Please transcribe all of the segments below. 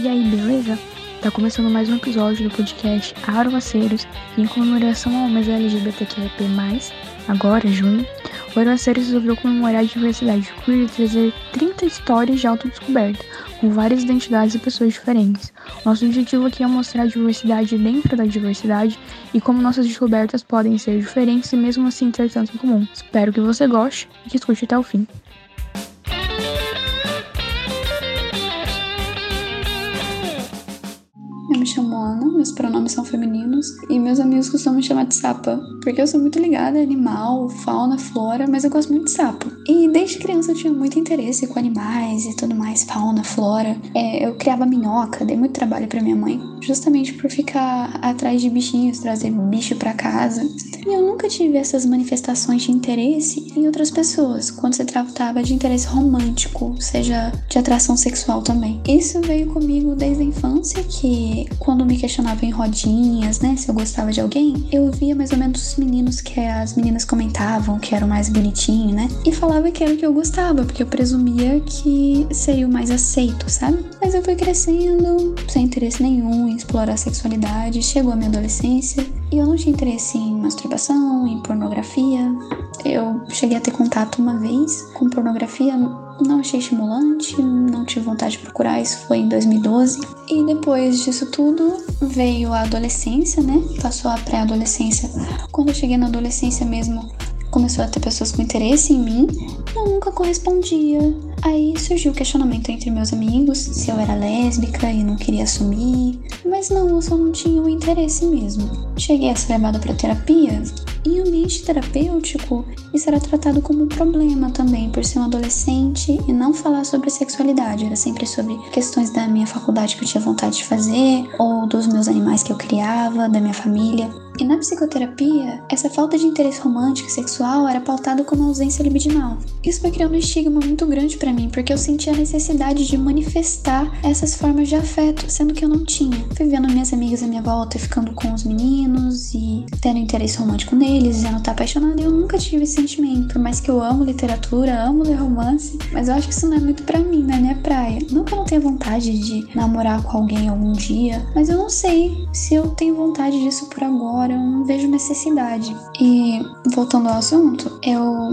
E aí, beleza? Tá começando mais um episódio do podcast Arovaceiros e em comemoração ao mês LGBTQIP+, agora, junho, o Arovaceiros resolveu comemorar a diversidade queer e trazer 30 histórias de autodescoberta, com várias identidades e pessoas diferentes. Nosso objetivo aqui é mostrar a diversidade dentro da diversidade e como nossas descobertas podem ser diferentes e mesmo assim ter tanto em comum. Espero que você goste e que escute até o fim. Me chamo Ana, meus pronomes são femininos e meus amigos costumam me chamar de sapa, porque eu sou muito ligada a animal, fauna, flora, mas eu gosto muito de sapo. E desde criança eu tinha muito interesse com animais e tudo mais, fauna, flora. É, eu criava minhoca, dei muito trabalho para minha mãe, justamente por ficar atrás de bichinhos, trazer bicho para casa. E eu nunca tive essas manifestações de interesse em outras pessoas, quando se tratava de interesse romântico, seja de atração sexual também. Isso veio comigo desde a infância, que quando me questionava em rodinhas, né, se eu gostava de alguém, eu via mais ou menos os meninos que as meninas comentavam que eram mais bonitinho, né? E falava que era o que eu gostava, porque eu presumia que seria o mais aceito, sabe? Mas eu fui crescendo, sem interesse nenhum em explorar a sexualidade, chegou a minha adolescência e eu não tinha interesse em masturbação, em pornografia. Eu cheguei a ter contato uma vez com pornografia não achei estimulante, não tive vontade de procurar, isso foi em 2012. E depois disso tudo veio a adolescência, né? Passou a pré-adolescência. Quando eu cheguei na adolescência mesmo, começou a ter pessoas com interesse em mim, eu nunca correspondia. Aí surgiu o questionamento entre meus amigos se eu era lésbica e não queria assumir, mas não, eu só não tinha o interesse mesmo. Cheguei a ser levada para terapia. Em ambiente terapêutico, isso era tratado como um problema também, por ser um adolescente e não falar sobre sexualidade. Era sempre sobre questões da minha faculdade que eu tinha vontade de fazer, ou dos meus animais que eu criava, da minha família. E na psicoterapia, essa falta de interesse romântico e sexual era pautada como ausência libidinal. Isso foi criando um estigma muito grande para mim, porque eu sentia a necessidade de manifestar essas formas de afeto, sendo que eu não tinha. Fui vendo minhas amigas à minha volta ficando com os meninos e tendo interesse romântico neles, dizendo estar apaixonada, e eu nunca tive esse sentimento. Por mais que eu amo literatura, amo ler romance, mas eu acho que isso não é muito para mim, não é minha praia. Nunca não tenho vontade de namorar com alguém algum dia, mas eu não sei se eu tenho vontade disso por agora agora eu não vejo necessidade. E voltando ao assunto, eu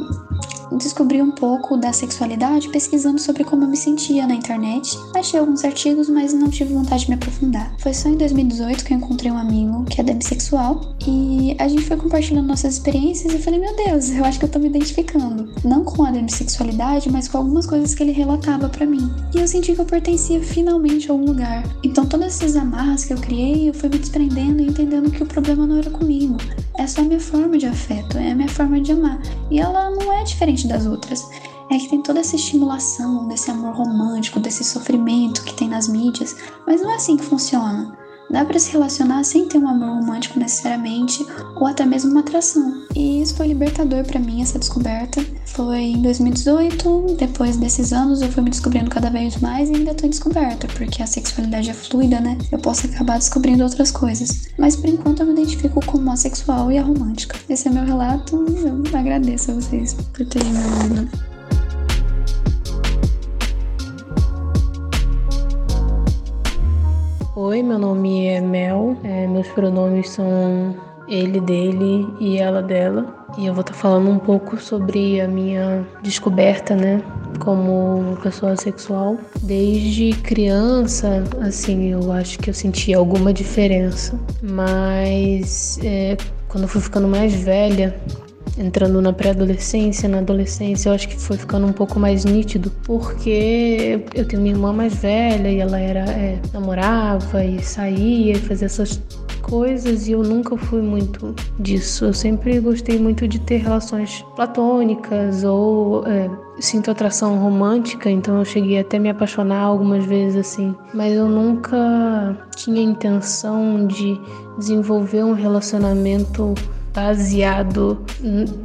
descobri um pouco da sexualidade pesquisando sobre como eu me sentia na internet. Achei alguns artigos, mas não tive vontade de me aprofundar. Foi só em 2018 que eu encontrei um amigo que é demissexual e a gente foi compartilhando nossas experiências e eu falei, meu Deus, eu acho que eu tô me identificando. Não com a demissexualidade, mas com algumas coisas que ele relatava para mim. E eu senti que eu pertencia finalmente a algum lugar. Então todas essas amarras que eu criei, eu fui me desprendendo e entendendo que o problema não era comigo. É só a minha forma de afeto, é a minha forma de amar. E ela não é diferente das outras. É que tem toda essa estimulação desse amor romântico, desse sofrimento que tem nas mídias, mas não é assim que funciona. Dá para se relacionar sem ter um amor romântico necessariamente, ou até mesmo uma atração. E isso foi libertador para mim, essa descoberta. Foi em 2018, depois desses anos eu fui me descobrindo cada vez mais e ainda tô descoberta, porque a sexualidade é fluida, né? Eu posso acabar descobrindo outras coisas. Mas por enquanto eu me identifico como assexual e romântica. Esse é meu relato, eu agradeço a vocês por terem me ouvido. Meu nome é Mel. É, meus pronomes são ele, dele e ela, dela. E eu vou estar tá falando um pouco sobre a minha descoberta, né, como pessoa sexual. Desde criança, assim, eu acho que eu senti alguma diferença. Mas é, quando eu fui ficando mais velha, entrando na pré-adolescência, na adolescência, eu acho que foi ficando um pouco mais nítido, porque eu tenho minha irmã mais velha e ela era é, namorava e saía e fazia essas coisas e eu nunca fui muito disso. Eu sempre gostei muito de ter relações platônicas ou é, sinto atração romântica, então eu cheguei até me apaixonar algumas vezes assim, mas eu nunca tinha intenção de desenvolver um relacionamento baseado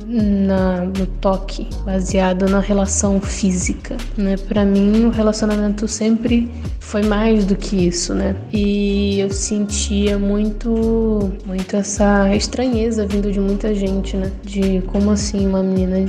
na, no toque, baseado na relação física, né? Para mim, o relacionamento sempre foi mais do que isso, né? E eu sentia muito, muito essa estranheza vindo de muita gente, né? De como assim uma menina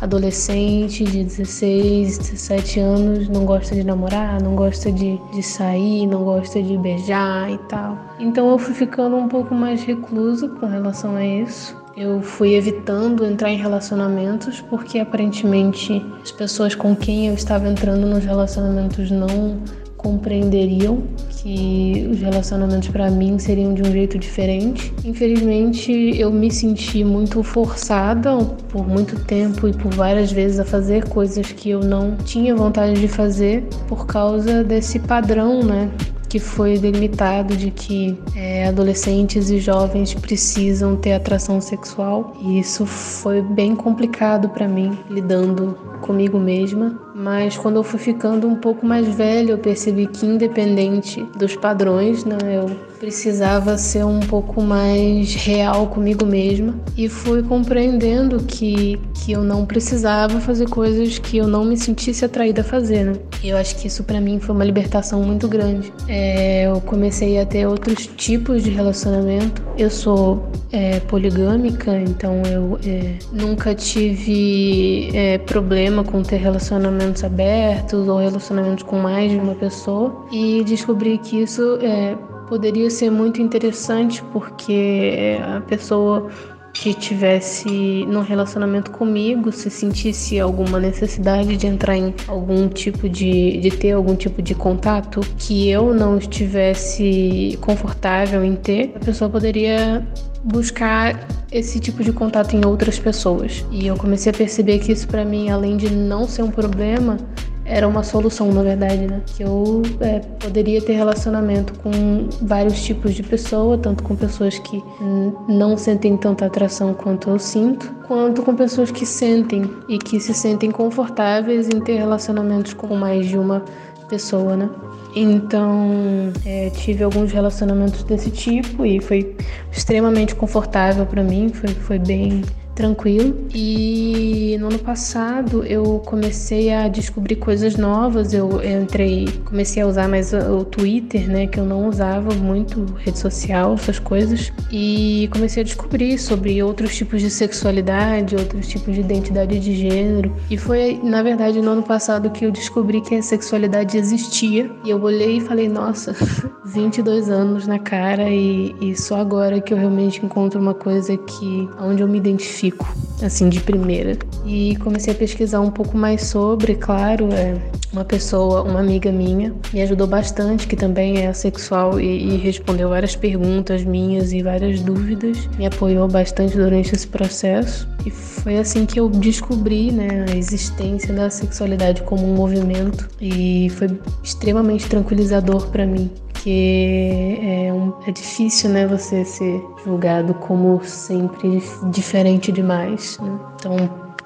adolescente de 16, 17 anos não gosta de namorar, não gosta de, de sair, não gosta de beijar e tal. Então eu fui ficando um pouco mais reclusa com relação a isso. Eu fui evitando entrar em relacionamentos porque aparentemente as pessoas com quem eu estava entrando nos relacionamentos não compreenderiam que os relacionamentos para mim seriam de um jeito diferente. Infelizmente, eu me senti muito forçada por muito tempo e por várias vezes a fazer coisas que eu não tinha vontade de fazer por causa desse padrão, né? Que foi delimitado de que é, adolescentes e jovens precisam ter atração sexual e isso foi bem complicado para mim lidando comigo mesma, mas quando eu fui ficando um pouco mais velha, eu percebi que independente dos padrões, né, eu precisava ser um pouco mais real comigo mesma e fui compreendendo que, que eu não precisava fazer coisas que eu não me sentisse atraída a fazer, né? Eu acho que isso para mim foi uma libertação muito grande. É, eu comecei a ter outros tipos de relacionamento. Eu sou é, poligâmica, então eu é, nunca tive é, problema com ter relacionamentos abertos ou relacionamentos com mais de uma pessoa e descobri que isso é, poderia ser muito interessante porque a pessoa que tivesse num relacionamento comigo, se sentisse alguma necessidade de entrar em algum tipo de, de ter algum tipo de contato que eu não estivesse confortável em ter, a pessoa poderia buscar esse tipo de contato em outras pessoas. E eu comecei a perceber que isso para mim, além de não ser um problema, era uma solução, na verdade, né? Que eu é, poderia ter relacionamento com vários tipos de pessoa, tanto com pessoas que não sentem tanta atração quanto eu sinto, quanto com pessoas que sentem e que se sentem confortáveis em ter relacionamentos com mais de uma pessoa, né? Então, é, tive alguns relacionamentos desse tipo e foi extremamente confortável para mim, foi, foi bem tranquilo. E no ano passado eu comecei a descobrir coisas novas. Eu entrei, comecei a usar mais o Twitter, né, que eu não usava muito, rede social, essas coisas, e comecei a descobrir sobre outros tipos de sexualidade, outros tipos de identidade de gênero. E foi, na verdade, no ano passado que eu descobri que a sexualidade existia. E eu olhei e falei, nossa, 22 anos na cara e, e só agora que eu realmente encontro uma coisa que onde eu me identifico assim, de primeira. E comecei a pesquisar um pouco mais sobre, claro, é, uma pessoa, uma amiga minha, me ajudou bastante, que também é assexual e, e respondeu várias perguntas minhas e várias dúvidas, me apoiou bastante durante esse processo. E foi assim que eu descobri né, a existência da sexualidade como um movimento e foi extremamente tranquilizador para mim porque é, um, é difícil, né, você ser julgado como sempre diferente demais. Né? Então,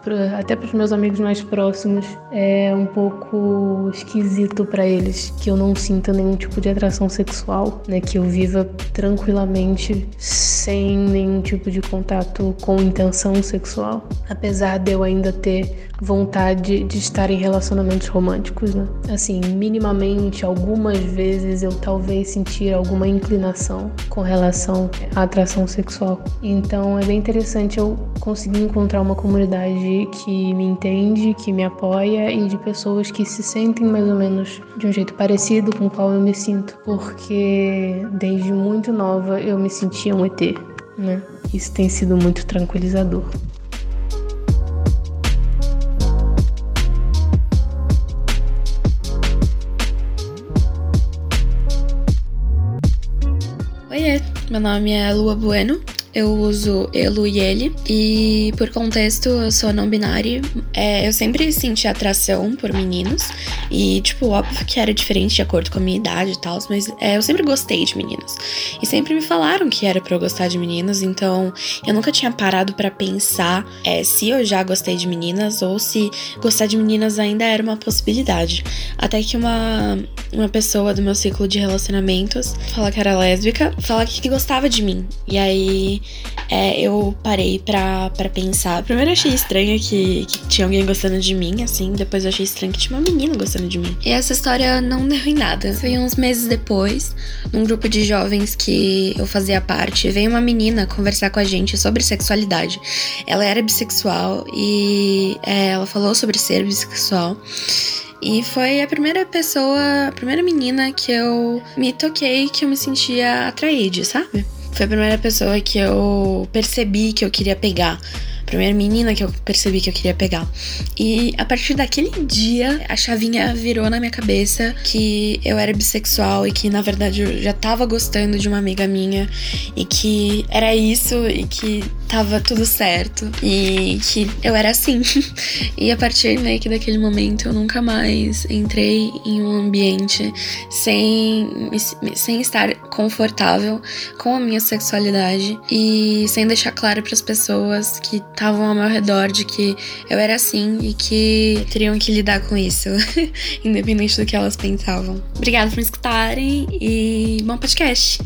pra, até para os meus amigos mais próximos, é um pouco esquisito para eles que eu não sinta nenhum tipo de atração sexual, né, que eu viva tranquilamente sem nenhum tipo de contato com intenção sexual, apesar de eu ainda ter vontade de estar em relacionamentos românticos, né? Assim, minimamente, algumas vezes eu talvez sentir alguma inclinação com relação à atração sexual. Então é bem interessante eu conseguir encontrar uma comunidade que me entende, que me apoia e de pessoas que se sentem mais ou menos de um jeito parecido com o qual eu me sinto, porque desde muito nova eu me sentia um ET, né? Isso tem sido muito tranquilizador. Oiê, meu nome é Lua Bueno, eu uso elo e ele. E por contexto, eu sou não binária. É, eu sempre senti atração por meninos. E, tipo, óbvio que era diferente de acordo com a minha idade e tal, mas é, eu sempre gostei de meninos. E sempre me falaram que era para eu gostar de meninos, então eu nunca tinha parado para pensar é, se eu já gostei de meninas ou se gostar de meninas ainda era uma possibilidade. Até que uma, uma pessoa do meu ciclo de relacionamentos fala que era lésbica, fala que gostava de mim. E aí é, eu parei pra, pensar. Primeiro eu achei estranho que, que tinha alguém gostando de mim, assim. Depois eu achei estranho que tinha uma menina gostando de mim. E essa história não deu em nada. Foi uns meses depois, num grupo de jovens que eu fazia parte, veio uma menina conversar com a gente sobre sexualidade. Ela era bissexual e é, ela falou sobre ser bissexual. E foi a primeira pessoa, a primeira menina que eu me toquei que eu me sentia atraída, sabe? Foi a primeira pessoa que eu percebi que eu queria pegar primeira menina que eu percebi que eu queria pegar. E a partir daquele dia, a chavinha virou na minha cabeça que eu era bissexual e que na verdade eu já tava gostando de uma amiga minha e que era isso e que tava tudo certo e que eu era assim. e a partir meio que daquele momento eu nunca mais entrei em um ambiente sem, sem estar confortável com a minha sexualidade e sem deixar claro para as pessoas que estavam ao meu redor de que eu era assim e que teriam que lidar com isso, independente do que elas pensavam. Obrigada por me escutarem e bom podcast!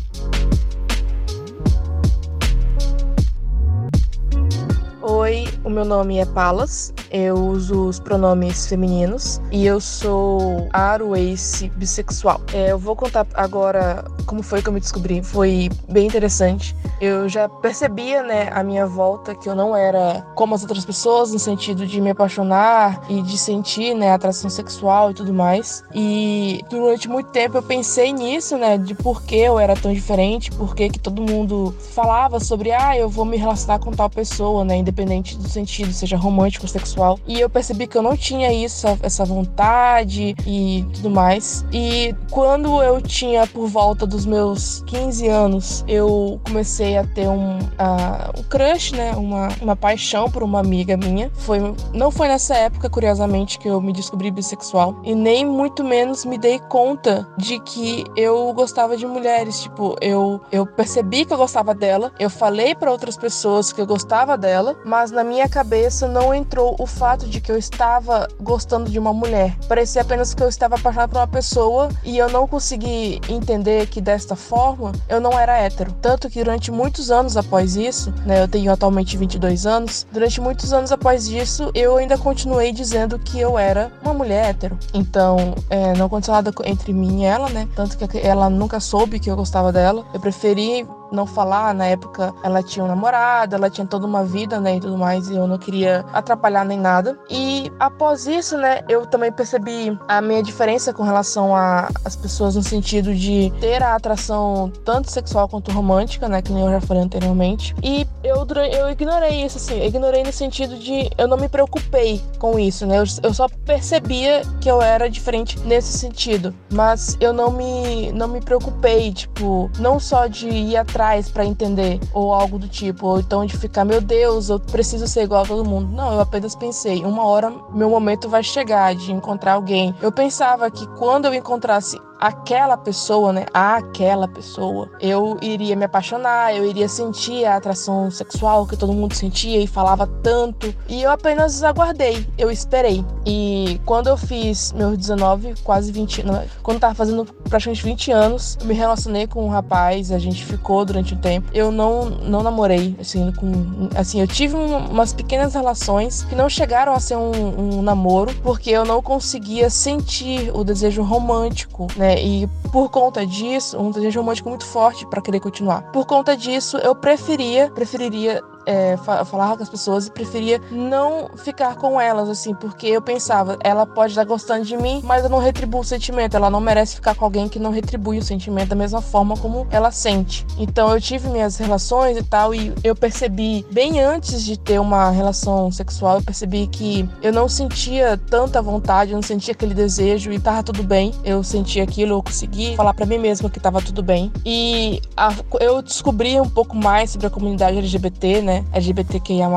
foi o meu nome é Palas, eu uso os pronomes femininos e eu sou aroace bissexual. É, eu vou contar agora como foi que eu me descobri, foi bem interessante. Eu já percebia, né, a minha volta que eu não era como as outras pessoas no sentido de me apaixonar e de sentir, né, atração sexual e tudo mais. E durante muito tempo eu pensei nisso, né, de por que eu era tão diferente, por que que todo mundo falava sobre, ah, eu vou me relacionar com tal pessoa, né, independente do sentido, seja romântico ou sexual. E eu percebi que eu não tinha isso, essa vontade e tudo mais. E quando eu tinha por volta dos meus 15 anos, eu comecei a ter um, uh, um crush, né? Uma, uma paixão por uma amiga minha. Foi, não foi nessa época, curiosamente, que eu me descobri bissexual. E nem muito menos me dei conta de que eu gostava de mulheres. Tipo, eu, eu percebi que eu gostava dela, eu falei para outras pessoas que eu gostava dela, mas na minha cabeça não entrou o fato de que eu estava gostando de uma mulher. Parecia apenas que eu estava apaixonada por uma pessoa e eu não consegui entender que desta forma eu não era hétero. Tanto que durante muitos anos após isso, né, eu tenho atualmente 22 anos, durante muitos anos após isso eu ainda continuei dizendo que eu era uma mulher hétero. Então, é, não aconteceu nada entre mim e ela, né? Tanto que ela nunca soube que eu gostava dela. Eu preferi não falar. Na época ela tinha um namorado, ela tinha toda uma vida, né, e tudo mais, e eu não queria atrapalhar nem nada. E após isso, né, eu também percebi a minha diferença com relação às pessoas no sentido de ter a atração tanto sexual quanto romântica, né, que nem eu já falei anteriormente. E eu, eu ignorei isso, assim, ignorei no sentido de eu não me preocupei com isso, né, eu, eu só percebia que eu era diferente nesse sentido, mas eu não me, não me preocupei, tipo, não só de ir atrás para entender, ou algo do tipo, ou então de ficar, meu Deus, eu preciso ser igual a todo mundo. Não, eu apenas pensei, uma hora meu momento vai chegar de encontrar alguém. Eu pensava que quando eu encontrasse aquela pessoa, né? Aquela pessoa, eu iria me apaixonar, eu iria sentir a atração sexual que todo mundo sentia e falava tanto. E eu apenas aguardei, eu esperei. E quando eu fiz meus 19, quase 20, não, quando eu tava fazendo praticamente 20 anos, eu me relacionei com um rapaz, a gente ficou durante um tempo. Eu não não namorei, assim, com assim, eu tive umas pequenas relações que não chegaram a ser um, um namoro, porque eu não conseguia sentir o desejo romântico, né? Né? E por conta disso, um desejo romântico muito forte para querer continuar. Por conta disso, eu preferia, preferiria é, falava com as pessoas e preferia não ficar com elas, assim, porque eu pensava, ela pode estar gostando de mim, mas eu não retribuo o sentimento. Ela não merece ficar com alguém que não retribui o sentimento da mesma forma como ela sente. Então eu tive minhas relações e tal, e eu percebi, bem antes de ter uma relação sexual, eu percebi que eu não sentia tanta vontade, eu não sentia aquele desejo e tava tudo bem. Eu sentia aquilo, eu consegui falar para mim mesma que tava tudo bem. E a, eu descobri um pouco mais sobre a comunidade LGBT, né? Né, LGBTQIA+,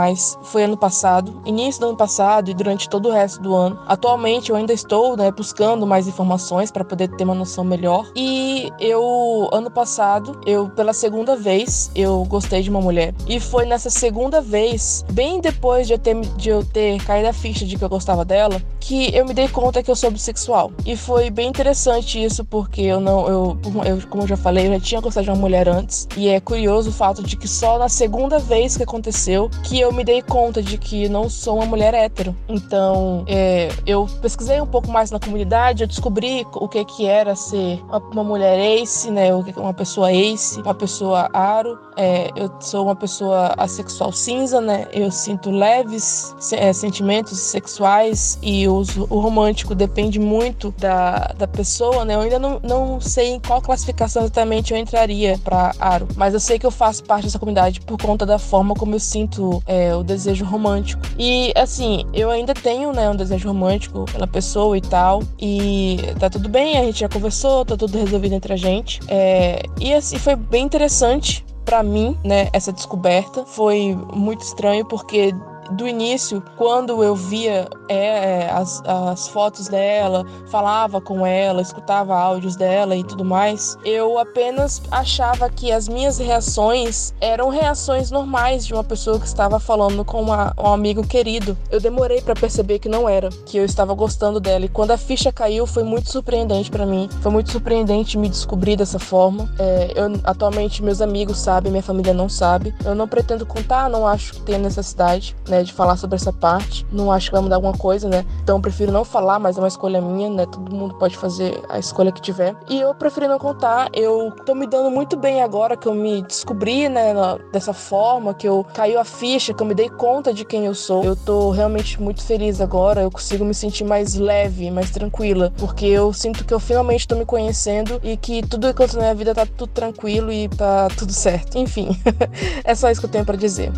foi ano passado, início do ano passado e durante todo o resto do ano. Atualmente eu ainda estou, né, buscando mais informações para poder ter uma noção melhor. E eu, ano passado, eu pela segunda vez, eu gostei de uma mulher. E foi nessa segunda vez, bem depois de eu ter, de eu ter caído a ficha de que eu gostava dela, que eu me dei conta que eu sou bissexual. E foi bem interessante isso, porque eu não, eu, eu como eu já falei, eu já tinha gostado de uma mulher antes. E é curioso o fato de que só na segunda vez que aconteceu que eu me dei conta de que não sou uma mulher hétero. Então, é, eu pesquisei um pouco mais na comunidade, eu descobri o que que era ser uma, mulher ace, né? Uma pessoa ace, uma pessoa aro. É, eu sou uma pessoa assexual cinza, né? Eu sinto leves é, sentimentos sexuais e o, o romântico depende muito da, da pessoa, né? Eu ainda não, não sei em qual classificação exatamente eu entraria para aro, mas eu sei que eu faço parte dessa comunidade por conta da forma como eu sinto é, o desejo romântico. E assim, eu ainda tenho, né, um desejo romântico pela pessoa e tal, e tá tudo bem, a gente já conversou, tá tudo resolvido entre a gente. É, e assim, foi bem interessante para mim, né, essa descoberta. Foi muito estranho porque do início, quando eu via é, as, as fotos dela, falava com ela, escutava áudios dela e tudo mais, eu apenas achava que as minhas reações eram reações normais de uma pessoa que estava falando com uma, um amigo querido. Eu demorei para perceber que não era, que eu estava gostando dela. E quando a ficha caiu, foi muito surpreendente para mim. Foi muito surpreendente me descobrir dessa forma. É, eu atualmente meus amigos sabem, minha família não sabe. Eu não pretendo contar, não acho que tenha necessidade, né? De falar sobre essa parte. Não acho que vai mudar alguma coisa, né? Então eu prefiro não falar, mas é uma escolha minha, né? Todo mundo pode fazer a escolha que tiver. E eu preferi não contar. Eu tô me dando muito bem agora que eu me descobri, né? Dessa forma, que eu caiu a ficha, que eu me dei conta de quem eu sou. Eu tô realmente muito feliz agora. Eu consigo me sentir mais leve, mais tranquila. Porque eu sinto que eu finalmente tô me conhecendo e que tudo acontece na minha vida tá tudo tranquilo e tá tudo certo. Enfim, é só isso que eu tenho para dizer.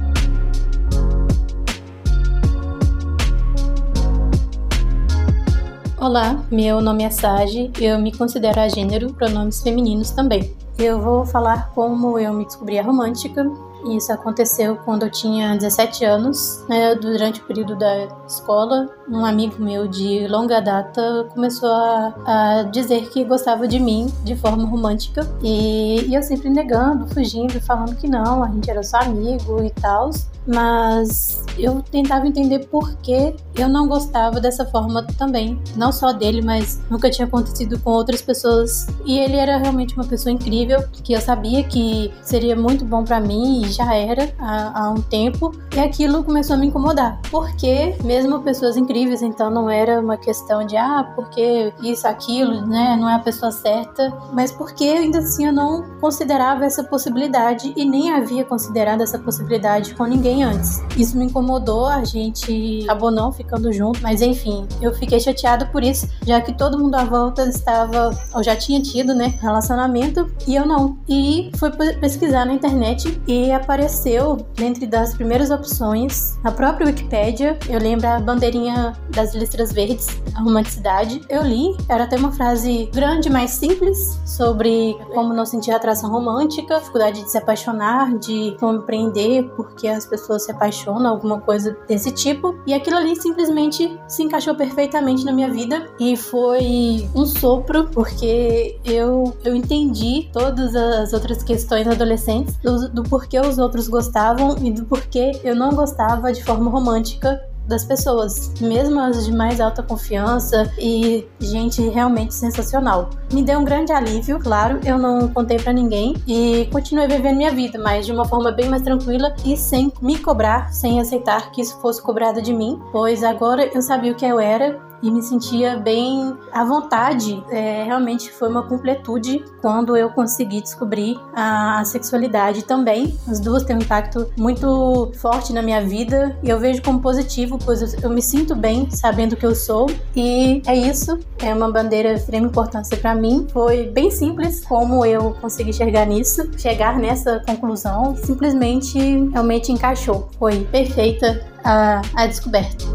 Olá, meu nome é Sage, eu me considero a gênero, pronomes femininos também. Eu vou falar como eu me descobri a romântica. Isso aconteceu quando eu tinha 17 anos, né, durante o período da escola. Um amigo meu de longa data começou a, a dizer que gostava de mim de forma romântica e, e eu sempre negando, fugindo, falando que não, a gente era só amigo e tal mas eu tentava entender por que eu não gostava dessa forma também. Não só dele, mas nunca tinha acontecido com outras pessoas. E ele era realmente uma pessoa incrível, que eu sabia que seria muito bom para mim e já era há, há, um tempo. E aquilo começou a me incomodar. Porque, mesmo pessoas incríveis, então não era uma questão de, ah, porque isso, aquilo, né, não é a pessoa certa, mas porque ainda assim eu não considerava essa possibilidade e nem havia considerado essa possibilidade com ninguém antes. Isso me incomodou, a gente acabou não ficando junto, mas enfim, eu fiquei chateada por isso, já que todo mundo à volta estava, ou já tinha tido, né, relacionamento, e eu não. E fui pesquisar na internet e apareceu, dentre das primeiras opções, a própria Wikipédia, eu lembro a bandeirinha das listras verdes, a romanticidade. Eu li, era até uma frase grande, mas simples, sobre como não sentir atração romântica, dificuldade de se apaixonar, de compreender porque as pessoas pessoa se apaixona, alguma coisa desse tipo. E aquilo ali simplesmente se encaixou perfeitamente na minha vida e foi um sopro, porque eu, eu entendi todas as outras questões adolescentes do, do porquê os outros gostavam e do porquê eu não gostava de forma romântica das pessoas, mesmo as de mais alta confiança e gente realmente sensacional. Me deu um grande alívio, claro, eu não contei para ninguém e continuei vivendo minha vida, mas de uma forma bem mais tranquila e sem me cobrar, sem aceitar que isso fosse cobrado de mim, pois agora eu sabia o que eu era e me sentia bem à vontade. É, realmente foi uma completude quando eu consegui descobrir a, a, sexualidade também. As duas têm um impacto muito forte na minha vida e eu vejo como positivo, pois eu, eu me sinto bem sabendo que eu sou. E é isso, é uma bandeira de extrema importância para mim. Foi bem simples como eu consegui chegar nisso, chegar nessa conclusão. Simplesmente realmente encaixou. Foi perfeita a, a descoberta.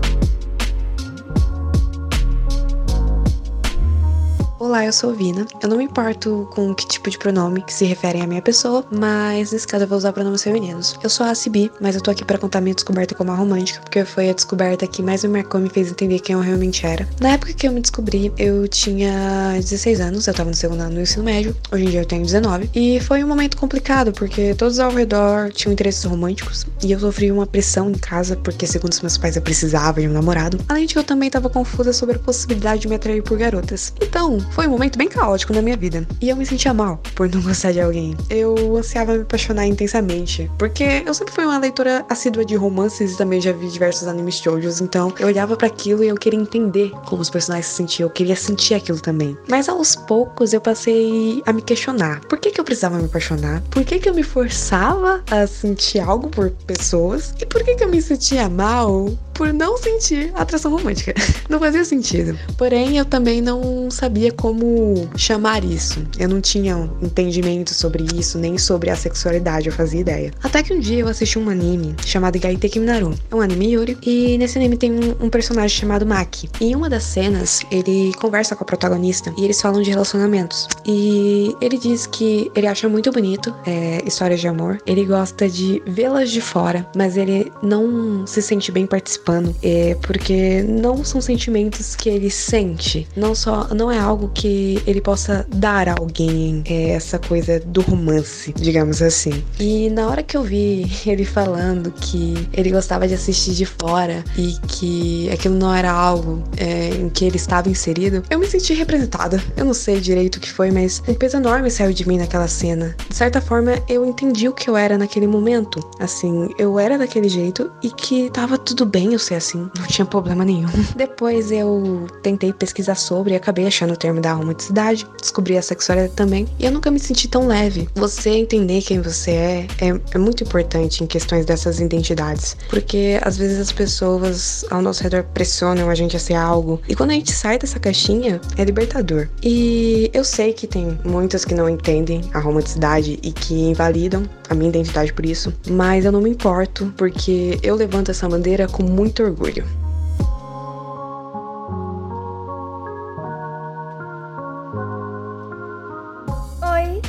Olá, eu sou Vina. Eu não me importo com que tipo de pronome que se referem à minha pessoa, mas nesse caso eu vou usar pronomes femininos. Eu sou a Cibi, mas eu tô aqui para contar minha descoberta como a romântica, porque foi a descoberta que mais me marcou e me fez entender quem eu realmente era. Na época que eu me descobri, eu tinha 16 anos, eu tava no segundo ano do ensino médio, hoje em dia eu tenho 19, e foi um momento complicado, porque todos ao redor tinham interesses românticos, e eu sofri uma pressão em casa, porque segundo os meus pais eu precisava de um namorado, além de que eu também tava confusa sobre a possibilidade de me atrair por garotas. Então, foi um momento bem caótico na minha vida. E eu me sentia mal por não gostar de alguém. Eu ansiava me apaixonar intensamente. Porque eu sempre fui uma leitora assídua de romances e também já vi diversos animes shoujos. Então eu olhava para aquilo e eu queria entender como os personagens se sentiam. Eu queria sentir aquilo também. Mas aos poucos eu passei a me questionar. Por que, que eu precisava me apaixonar? Por que, que eu me forçava a sentir algo por pessoas? E por que, que eu me sentia mal por não sentir atração romântica. Não fazia sentido. Porém, eu também não sabia como chamar isso. Eu não tinha um entendimento sobre isso, nem sobre a sexualidade, eu fazia ideia. Até que um dia eu assisti um anime chamado Gaiteki Minaru. É um anime Yuri, e nesse anime tem um, um personagem chamado Maki. E em uma das cenas, ele conversa com a protagonista e eles falam de relacionamentos. E ele diz que ele acha muito bonito é, histórias de amor, ele gosta de vê-las de fora, mas ele não se sente bem participando pano, é porque não são sentimentos que ele sente, não só não é algo que ele possa dar a alguém, é essa coisa do romance, digamos assim. E na hora que eu vi ele falando que ele gostava de assistir de fora e que aquilo não era algo é, em que ele estava inserido, eu me senti representada. Eu não sei direito o que foi, mas um peso enorme saiu de mim naquela cena. De certa forma, eu entendi o que eu era naquele momento. Assim, eu era daquele jeito e que tava tudo bem, eu ser assim, não tinha problema nenhum. Depois eu tentei pesquisar sobre e acabei achando o termo da romanticidade, descobri a sexualidade também, e eu nunca me senti tão leve. Você entender quem você é, é, é muito importante em questões dessas identidades, porque às vezes as pessoas ao nosso redor pressionam a gente a ser algo, e quando a gente sai dessa caixinha, é libertador. E eu sei que tem muitas que não entendem a romanticidade e que invalidam a minha identidade por isso, mas eu não me importo, porque eu levanto essa bandeira com muito orgulho.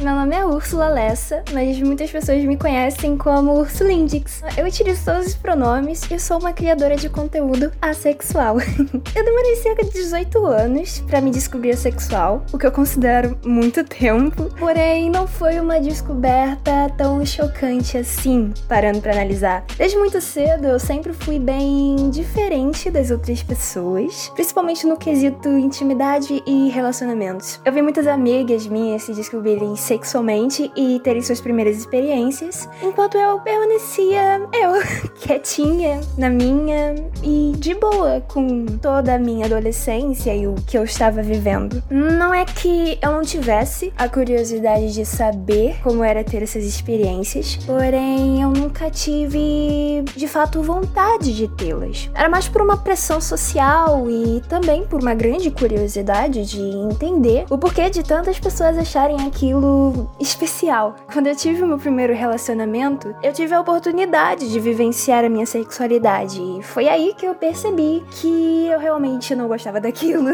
Meu nome é Úrsula Lessa, mas muitas pessoas me conhecem como Ursulindix. Eu utilizo todos os pronomes e sou uma criadora de conteúdo assexual. eu demorei cerca de 18 anos para me descobrir assexual, o que eu considero muito tempo, porém não foi uma descoberta tão chocante assim, parando para analisar. Desde muito cedo eu sempre fui bem diferente das outras pessoas, principalmente no quesito intimidade e relacionamentos. Eu vi muitas amigas minhas se descobrirem sexualmente e terem suas primeiras experiências, enquanto eu permanecia eu, quietinha, na minha e de boa com toda a minha adolescência e o que eu estava vivendo. Não é que eu não tivesse a curiosidade de saber como era ter essas experiências, porém eu nunca tive de fato vontade de tê-las. Era mais por uma pressão social e também por uma grande curiosidade de entender o porquê de tantas pessoas acharem aquilo especial. Quando eu tive o meu primeiro relacionamento, eu tive a oportunidade de vivenciar a minha sexualidade. E foi aí que eu percebi que eu realmente não gostava daquilo.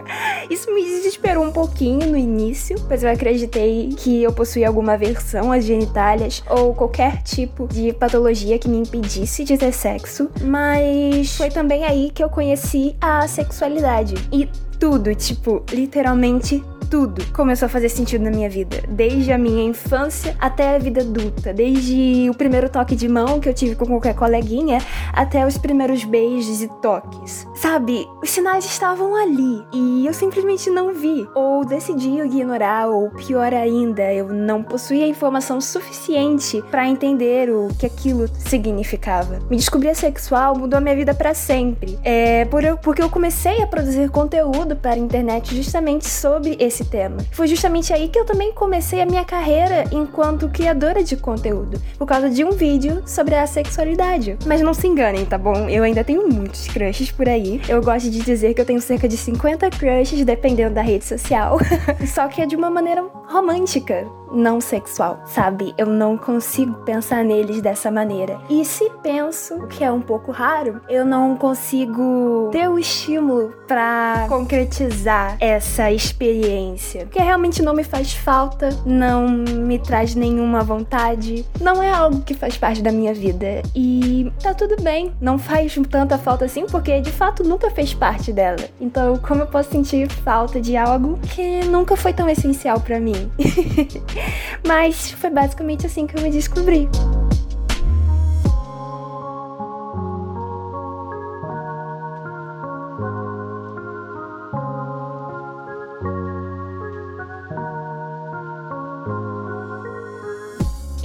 Isso me desesperou um pouquinho no início, pois eu acreditei que eu possuía alguma aversão às genitálias ou qualquer tipo de patologia que me impedisse de ter sexo. Mas foi também aí que eu conheci a sexualidade. E tudo, tipo, literalmente tudo começou a fazer sentido na minha vida, desde a minha infância até a vida adulta, desde o primeiro toque de mão que eu tive com qualquer coleguinha até os primeiros beijos e toques. Sabe, os sinais estavam ali e eu simplesmente não vi, ou decidi ignorar, ou pior ainda, eu não possuía informação suficiente para entender o que aquilo significava. Me descobrir sexual mudou a minha vida para sempre. É por eu, porque eu comecei a produzir conteúdo para a internet justamente sobre esse esse tema. Foi justamente aí que eu também comecei a minha carreira enquanto criadora de conteúdo, por causa de um vídeo sobre a sexualidade. Mas não se enganem, tá bom? Eu ainda tenho muitos crushes por aí. Eu gosto de dizer que eu tenho cerca de 50 crushes, dependendo da rede social. Só que é de uma maneira romântica não sexual, sabe? Eu não consigo pensar neles dessa maneira. E se penso, o que é um pouco raro, eu não consigo ter o estímulo para concretizar essa experiência, porque realmente não me faz falta, não me traz nenhuma vontade, não é algo que faz parte da minha vida. E tá tudo bem, não faz tanta falta assim, porque de fato nunca fez parte dela. Então, como eu posso sentir falta de algo que nunca foi tão essencial para mim? Mas foi basicamente assim que eu me descobri.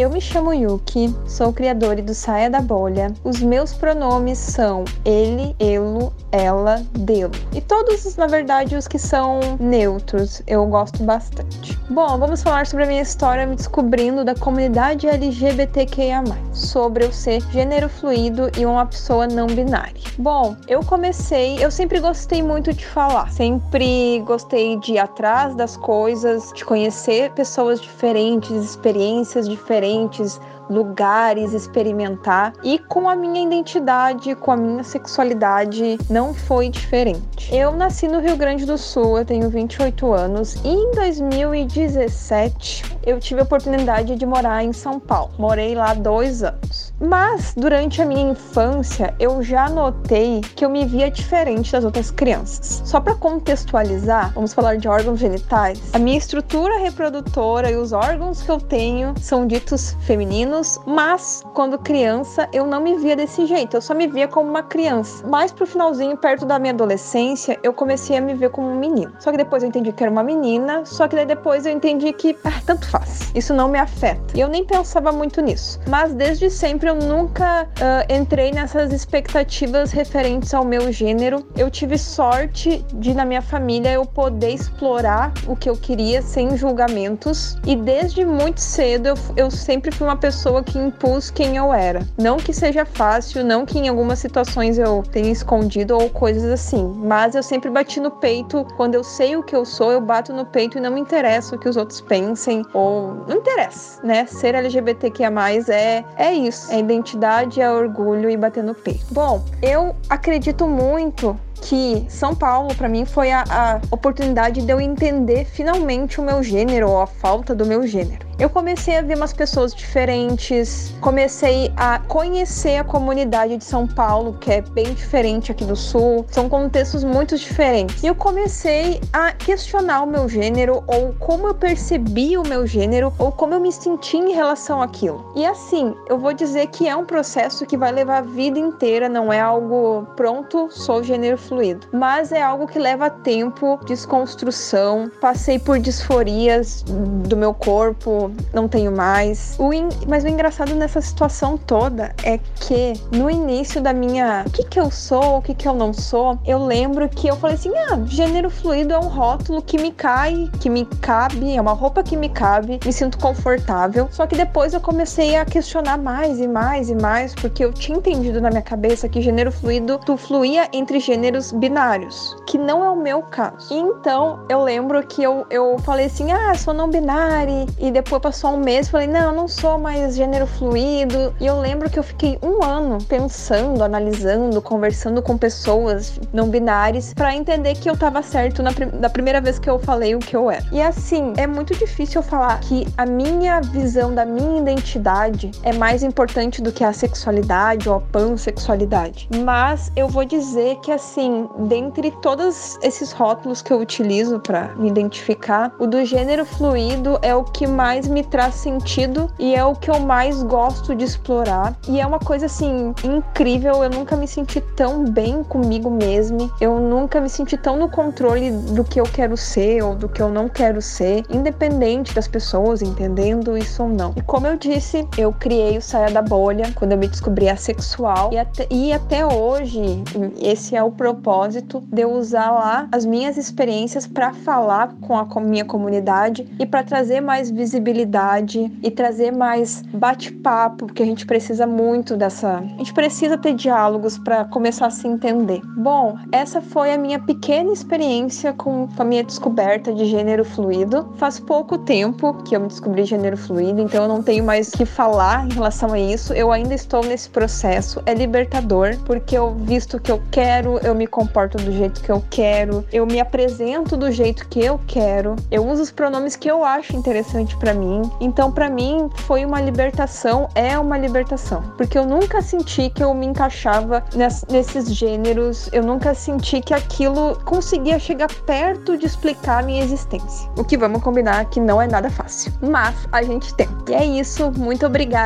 Eu me chamo Yuki, sou criadora do Saia da Bolha. Os meus pronomes são ele, elo, ela, delo. E todos, na verdade, os que são neutros, eu gosto bastante. Bom, vamos falar sobre a minha história me descobrindo da comunidade LGBTQIA+, sobre eu ser gênero fluido e uma pessoa não binária. Bom, eu comecei, eu sempre gostei muito de falar, sempre gostei de ir atrás das coisas, de conhecer pessoas diferentes, experiências diferentes lugares, experimentar. E com a minha identidade, com a minha sexualidade, não foi diferente. Eu nasci no Rio Grande do Sul, eu tenho 28 anos, e em 2017 eu tive a oportunidade de morar em São Paulo. Morei lá dois anos. Mas durante a minha infância eu já notei que eu me via diferente das outras crianças. Só para contextualizar, vamos falar de órgãos genitais. A minha estrutura reprodutora e os órgãos que eu tenho são ditos femininos, mas quando criança eu não me via desse jeito, eu só me via como uma criança. Mais pro finalzinho, perto da minha adolescência, eu comecei a me ver como um menino. Só que depois eu entendi que era uma menina, só que daí depois eu entendi que, ah, tanto faz. Isso não me afeta. E eu nem pensava muito nisso. Mas desde sempre eu nunca uh, entrei nessas expectativas referentes ao meu gênero. Eu tive sorte de, na minha família, eu poder explorar o que eu queria sem julgamentos. E desde muito cedo eu, eu sempre fui uma pessoa que impus quem eu era. Não que seja fácil, não que em algumas situações eu tenha escondido ou coisas assim. Mas eu sempre bati no peito. Quando eu sei o que eu sou, eu bato no peito e não me interessa o que os outros pensem. Ou não interessa, né? Ser LGBTQIA é, é isso. É identidade, é orgulho e bater no peito. Bom, eu acredito muito que São Paulo para mim foi a, a, oportunidade de eu entender finalmente o meu gênero ou a falta do meu gênero. Eu comecei a ver umas pessoas diferentes, comecei a conhecer a comunidade de São Paulo, que é bem diferente aqui do Sul, são contextos muito diferentes. E eu comecei a questionar o meu gênero ou como eu percebi o meu gênero ou como eu me senti em relação àquilo. E assim, eu vou dizer que é um processo que vai levar a vida inteira, não é algo pronto, sou gênero fluido. Mas é algo que leva tempo, desconstrução. Passei por disforias do meu corpo, não tenho mais. O in... Mas o engraçado nessa situação toda é que no início da minha. O que, que eu sou, o que, que eu não sou, eu lembro que eu falei assim: ah, gênero fluido é um rótulo que me cai, que me cabe, é uma roupa que me cabe, me sinto confortável. Só que depois eu comecei a questionar mais e mais e mais, porque eu tinha entendido na minha cabeça que gênero fluido tu fluía entre gêneros binários, que não é o meu caso. Então, eu lembro que eu, eu falei assim: ah, sou não binário, e depois passou um mês, falei: não, não sou mais gênero fluido. E eu lembro que eu fiquei um ano pensando, analisando, conversando com pessoas não binárias para entender que eu tava certo na, da primeira vez que eu falei o que eu era. E assim, é muito difícil eu falar que a minha visão da minha identidade é mais importante do que a sexualidade ou a pansexualidade. Mas eu vou dizer que assim, dentre todos esses rótulos que eu utilizo para me identificar, o do gênero fluido é o que mais me traz sentido e é o que eu mais gosto de explorar. E é uma coisa assim incrível, eu nunca me senti tão bem comigo mesma, eu nunca me senti tão no controle do que eu quero ser ou do que eu não quero ser, independente das pessoas entendendo isso ou não. E como eu disse, eu criei o Saia da Bolha quando eu me descobri assexual e até, e até hoje esse é o propósito de eu usar lá as minhas experiências para falar com a minha comunidade e para trazer mais visibilidade e trazer mais bate-papo, porque a gente precisa muito dessa. A gente precisa ter diálogos para começar a se entender. Bom, essa foi a minha pequena experiência com a minha descoberta de gênero fluido. Faz pouco tempo que eu me descobri gênero fluido, então eu não tenho mais que falar em relação a isso. Eu ainda estou nesse processo. É libertador, porque eu visto que eu quero, eu me comporto do jeito que eu quero, eu me apresento do jeito que eu quero, eu uso os pronomes que eu acho interessante para mim. Então, para mim, foi uma libertação, é uma libertação, porque eu nunca senti que eu me encaixava nesses gêneros, eu nunca senti que aquilo conseguia chegar perto de explicar a minha existência. O que vamos combinar que não é nada fácil, mas a gente tem. E é isso, muito obrigada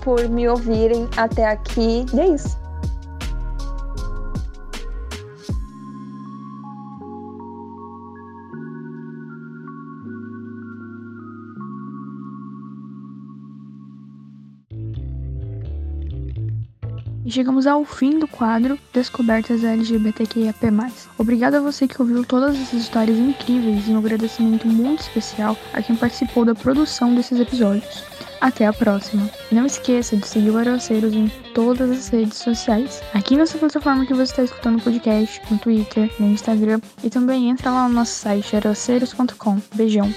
por me ouvirem até aqui. E é isso. Chegamos ao fim do quadro Descobertas LGBTQIAP+. Obrigado a você que ouviu todas essas histórias incríveis e um agradecimento muito especial a quem participou da produção desses episódios. Até a próxima. Não esqueça de seguir o Aroceiros em todas as redes sociais. Aqui nessa plataforma que você está escutando o podcast, no Twitter, no Instagram e também entra lá no nosso site aroceiros.com. Beijão!